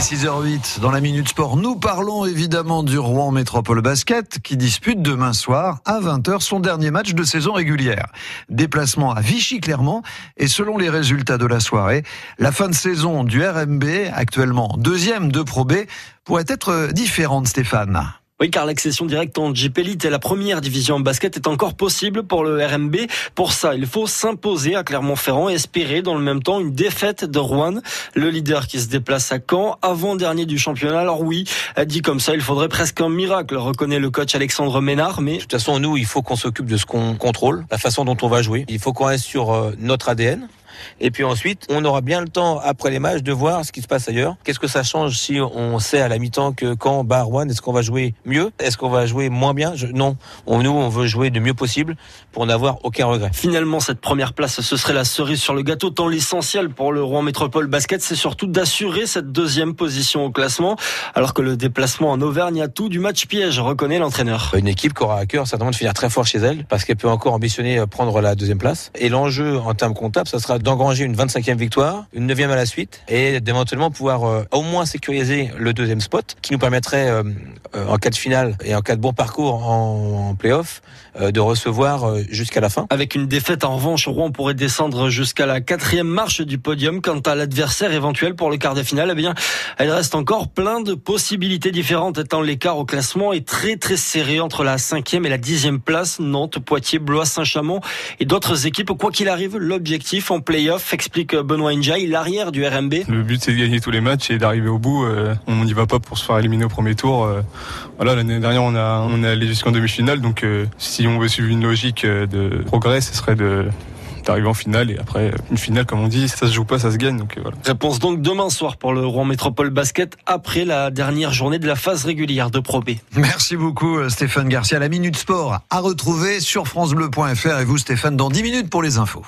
est 6h08 dans la Minute Sport. Nous parlons évidemment du Rouen Métropole Basket qui dispute demain soir à 20h son dernier match de saison régulière. Déplacement à Vichy-Clermont et selon les résultats de la soirée, la fin de saison du RMB, actuellement deuxième de Pro B, pourrait être différente Stéphane. Oui, car l'accession directe en JP Elite et la première division en basket est encore possible pour le RMB. Pour ça, il faut s'imposer à Clermont-Ferrand et espérer dans le même temps une défaite de Rouen, le leader qui se déplace à Caen, avant-dernier du championnat. Alors oui, dit comme ça, il faudrait presque un miracle, reconnaît le coach Alexandre Ménard. Mais de toute façon, nous, il faut qu'on s'occupe de ce qu'on contrôle, la façon dont on va jouer. Il faut qu'on reste sur euh, notre ADN. Et puis ensuite, on aura bien le temps après les matchs de voir ce qui se passe ailleurs. Qu'est-ce que ça change si on sait à la mi-temps que quand bat One, est-ce qu'on va jouer mieux? Est-ce qu'on va jouer moins bien? Non. On, nous, on veut jouer du mieux possible pour n'avoir aucun regret. Finalement, cette première place, ce serait la cerise sur le gâteau. Tant l'essentiel pour le Rouen Métropole Basket, c'est surtout d'assurer cette deuxième position au classement, alors que le déplacement en Auvergne a tout du match piège, reconnaît l'entraîneur. Une équipe qui aura à cœur certainement de finir très fort chez elle, parce qu'elle peut encore ambitionner prendre la deuxième place. Et l'enjeu en termes comptables, ça sera d'engranger une 25e victoire, une 9e à la suite, et d'éventuellement pouvoir euh, au moins sécuriser le deuxième spot, qui nous permettrait, euh, euh, en cas de finale et en cas de bon parcours en, en playoff, de recevoir jusqu'à la fin. Avec une défaite en revanche, Rouen pourrait descendre jusqu'à la quatrième marche du podium. Quant à l'adversaire éventuel pour le quart de finale, eh bien, elle reste encore plein de possibilités différentes, étant l'écart au classement est très très serré entre la cinquième et la dixième place. Nantes, Poitiers, Blois, Saint-Chamond et d'autres équipes. Quoi qu'il arrive, l'objectif en playoff explique Benoît Ndiaye, l'arrière du RMB. Le but c'est de gagner tous les matchs et d'arriver au bout. Euh, on n'y va pas pour se faire éliminer au premier tour. Euh, voilà, l'année dernière on a on est allé jusqu'en demi-finale, donc euh, si on veut suivre une logique de progrès, ce serait de d'arriver en finale et après une finale comme on dit ça se joue pas ça se gagne donc voilà. Réponse donc demain soir pour le Rouen Métropole Basket après la dernière journée de la phase régulière de Pro B. Merci beaucoup Stéphane Garcia la minute sport à retrouver sur francebleu.fr et vous Stéphane dans 10 minutes pour les infos.